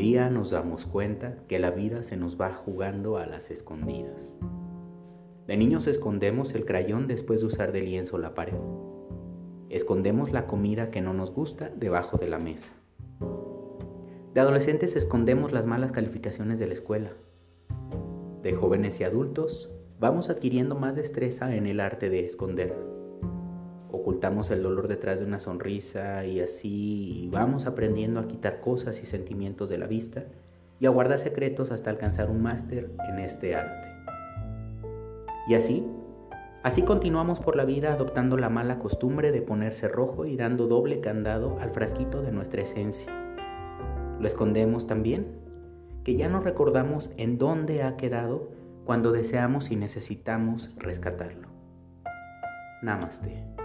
día nos damos cuenta que la vida se nos va jugando a las escondidas. De niños escondemos el crayón después de usar de lienzo la pared. Escondemos la comida que no nos gusta debajo de la mesa. De adolescentes escondemos las malas calificaciones de la escuela. De jóvenes y adultos vamos adquiriendo más destreza en el arte de esconder. Ocultamos el dolor detrás de una sonrisa y así vamos aprendiendo a quitar cosas y sentimientos de la vista y a guardar secretos hasta alcanzar un máster en este arte. Y así, así continuamos por la vida adoptando la mala costumbre de ponerse rojo y dando doble candado al frasquito de nuestra esencia. Lo escondemos también, que ya no recordamos en dónde ha quedado cuando deseamos y necesitamos rescatarlo. Namaste.